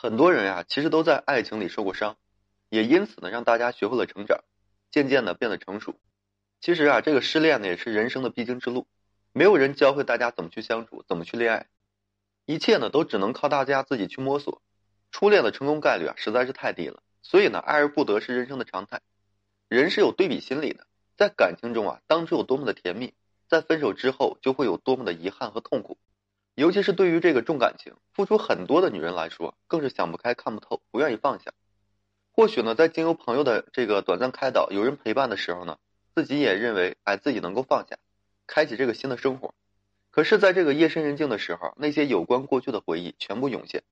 很多人呀，其实都在爱情里受过伤，也因此呢，让大家学会了成长，渐渐的变得成熟。其实啊，这个失恋呢，也是人生的必经之路，没有人教会大家怎么去相处，怎么去恋爱，一切呢，都只能靠大家自己去摸索。初恋的成功概率啊，实在是太低了，所以呢，爱而不得是人生的常态。人是有对比心理的，在感情中啊，当初有多么的甜蜜，在分手之后就会有多么的遗憾和痛苦。尤其是对于这个重感情、付出很多的女人来说，更是想不开、看不透，不愿意放下。或许呢，在经由朋友的这个短暂开导、有人陪伴的时候呢，自己也认为，哎，自己能够放下，开启这个新的生活。可是，在这个夜深人静的时候，那些有关过去的回忆全部涌现。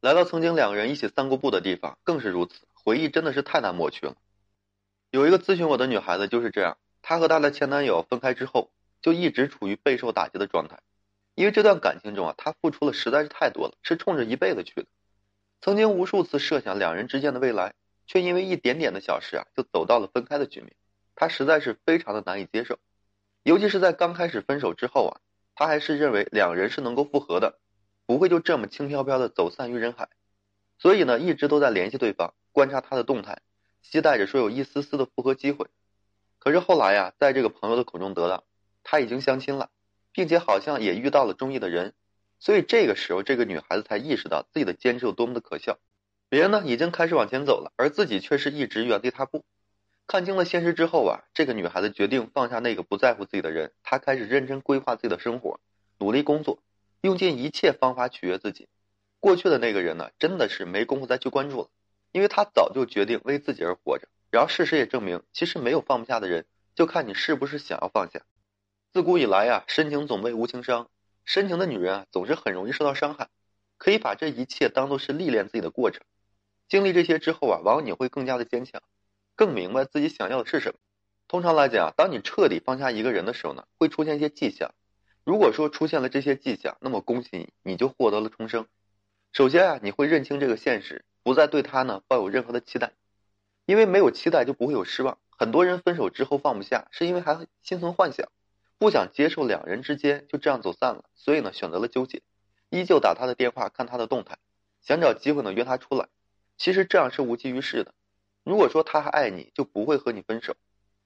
来到曾经两个人一起散过步的地方，更是如此。回忆真的是太难抹去了。有一个咨询我的女孩子就是这样，她和她的前男友分开之后，就一直处于备受打击的状态。因为这段感情中啊，他付出的实在是太多了，是冲着一辈子去的。曾经无数次设想两人之间的未来，却因为一点点的小事啊，就走到了分开的局面。他实在是非常的难以接受，尤其是在刚开始分手之后啊，他还是认为两人是能够复合的，不会就这么轻飘飘的走散于人海。所以呢，一直都在联系对方，观察他的动态，期待着说有一丝丝的复合机会。可是后来呀，在这个朋友的口中得到，他已经相亲了。并且好像也遇到了中意的人，所以这个时候这个女孩子才意识到自己的坚持有多么的可笑。别人呢已经开始往前走了，而自己却是一直原地踏步。看清了现实之后啊，这个女孩子决定放下那个不在乎自己的人，她开始认真规划自己的生活，努力工作，用尽一切方法取悦自己。过去的那个人呢，真的是没工夫再去关注了，因为他早就决定为自己而活着。然后事实也证明，其实没有放不下的人，就看你是不是想要放下。自古以来呀，深情总被无情伤。深情的女人啊，总是很容易受到伤害。可以把这一切当做是历练自己的过程。经历这些之后啊，往往你会更加的坚强，更明白自己想要的是什么。通常来讲，当你彻底放下一个人的时候呢，会出现一些迹象。如果说出现了这些迹象，那么恭喜你，你就获得了重生。首先啊，你会认清这个现实，不再对他呢抱有任何的期待，因为没有期待就不会有失望。很多人分手之后放不下，是因为还心存幻想。不想接受两人之间就这样走散了，所以呢选择了纠结，依旧打他的电话看他的动态，想找机会呢约他出来。其实这样是无济于事的。如果说他还爱你，就不会和你分手。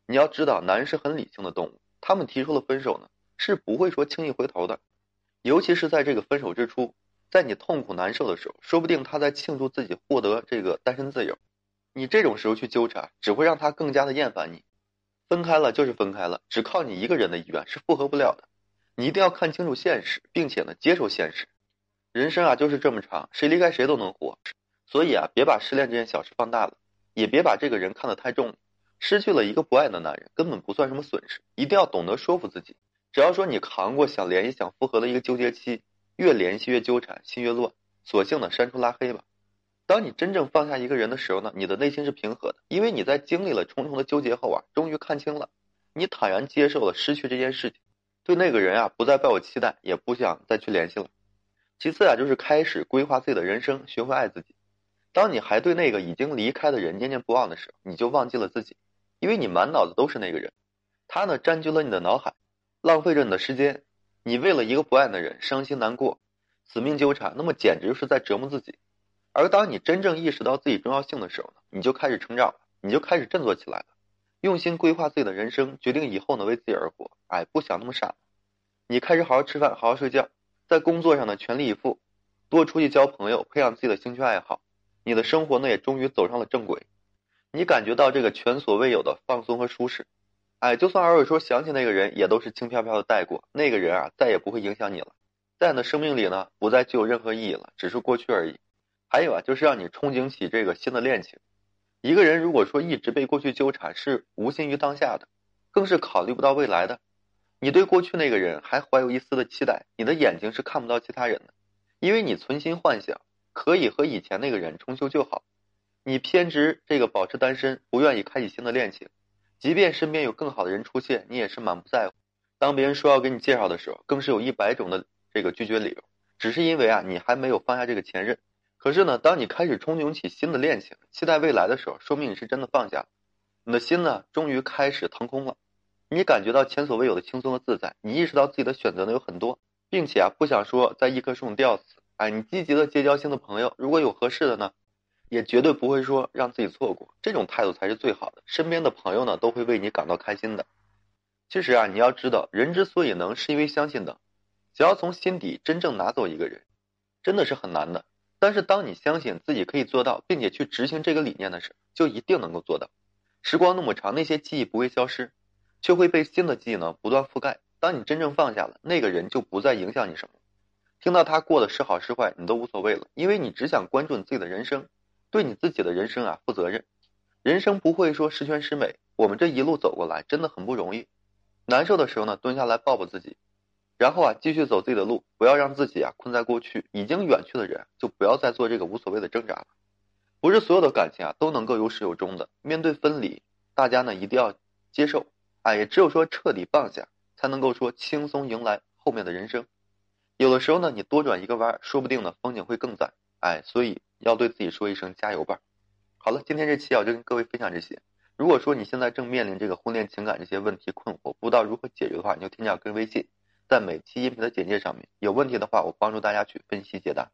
你要知道，男人是很理性的动物，他们提出了分手呢，是不会说轻易回头的。尤其是在这个分手之初，在你痛苦难受的时候，说不定他在庆祝自己获得这个单身自由。你这种时候去纠缠，只会让他更加的厌烦你。分开了就是分开了，只靠你一个人的意愿是复合不了的。你一定要看清楚现实，并且呢接受现实。人生啊就是这么长，谁离开谁都能活。所以啊，别把失恋这件小事放大了，也别把这个人看得太重。失去了一个不爱的男人，根本不算什么损失。一定要懂得说服自己，只要说你扛过想联系、想复合的一个纠结期，越联系越纠缠，心越乱，索性呢删除拉黑吧。当你真正放下一个人的时候呢，你的内心是平和的，因为你在经历了重重的纠结后啊，终于看清了，你坦然接受了失去这件事情，对那个人啊不再抱有期待，也不想再去联系了。其次啊，就是开始规划自己的人生，学会爱自己。当你还对那个已经离开的人念念不忘的时候，你就忘记了自己，因为你满脑子都是那个人，他呢占据了你的脑海，浪费着你的时间。你为了一个不爱的人伤心难过，死命纠缠，那么简直是在折磨自己。而当你真正意识到自己重要性的时候呢，你就开始成长，你就开始振作起来了，用心规划自己的人生，决定以后呢为自己而活。哎，不想那么傻，你开始好好吃饭，好好睡觉，在工作上呢全力以赴，多出去交朋友，培养自己的兴趣爱好，你的生活呢也终于走上了正轨。你感觉到这个前所未有的放松和舒适，哎，就算偶尔说想起那个人，也都是轻飘飘的带过。那个人啊，再也不会影响你了，在你的生命里呢，不再具有任何意义了，只是过去而已。还有啊，就是让你憧憬起这个新的恋情。一个人如果说一直被过去纠缠，是无心于当下的，更是考虑不到未来的。你对过去那个人还怀有一丝的期待，你的眼睛是看不到其他人的，因为你存心幻想可以和以前那个人重修旧好。你偏执这个保持单身，不愿意开启新的恋情，即便身边有更好的人出现，你也是满不在乎。当别人说要给你介绍的时候，更是有一百种的这个拒绝理由，只是因为啊，你还没有放下这个前任。可是呢，当你开始憧憬起新的恋情，期待未来的时候，说明你是真的放下了，你的心呢，终于开始腾空了，你感觉到前所未有的轻松和自在，你意识到自己的选择呢有很多，并且啊，不想说在一棵树上吊死，哎，你积极的结交新的朋友，如果有合适的呢，也绝对不会说让自己错过，这种态度才是最好的。身边的朋友呢，都会为你感到开心的。其实啊，你要知道，人之所以能，是因为相信的。想要从心底真正拿走一个人，真的是很难的。但是当你相信自己可以做到，并且去执行这个理念的时候，就一定能够做到。时光那么长，那些记忆不会消失，却会被新的记忆呢不断覆盖。当你真正放下了，那个人就不再影响你什么。听到他过得是好是坏，你都无所谓了，因为你只想关注你自己的人生，对你自己的人生啊负责任。人生不会说十全十美，我们这一路走过来真的很不容易。难受的时候呢，蹲下来抱抱自己，然后啊，继续走自己的路，不要让自己啊困在过去。已经远去的人，就不要再做这个无所谓的挣扎了。不是所有的感情啊都能够有始有终的。面对分离，大家呢一定要接受，哎，也只有说彻底放下，才能够说轻松迎来后面的人生。有的时候呢，你多转一个弯，说不定呢风景会更赞。哎，所以要对自己说一声加油吧。好了，今天这期啊就跟各位分享这些。如果说你现在正面临这个婚恋情感这些问题困惑，不知道如何解决的话，你就添加个人微信，在每期音频的简介上面。有问题的话，我帮助大家去分析解答。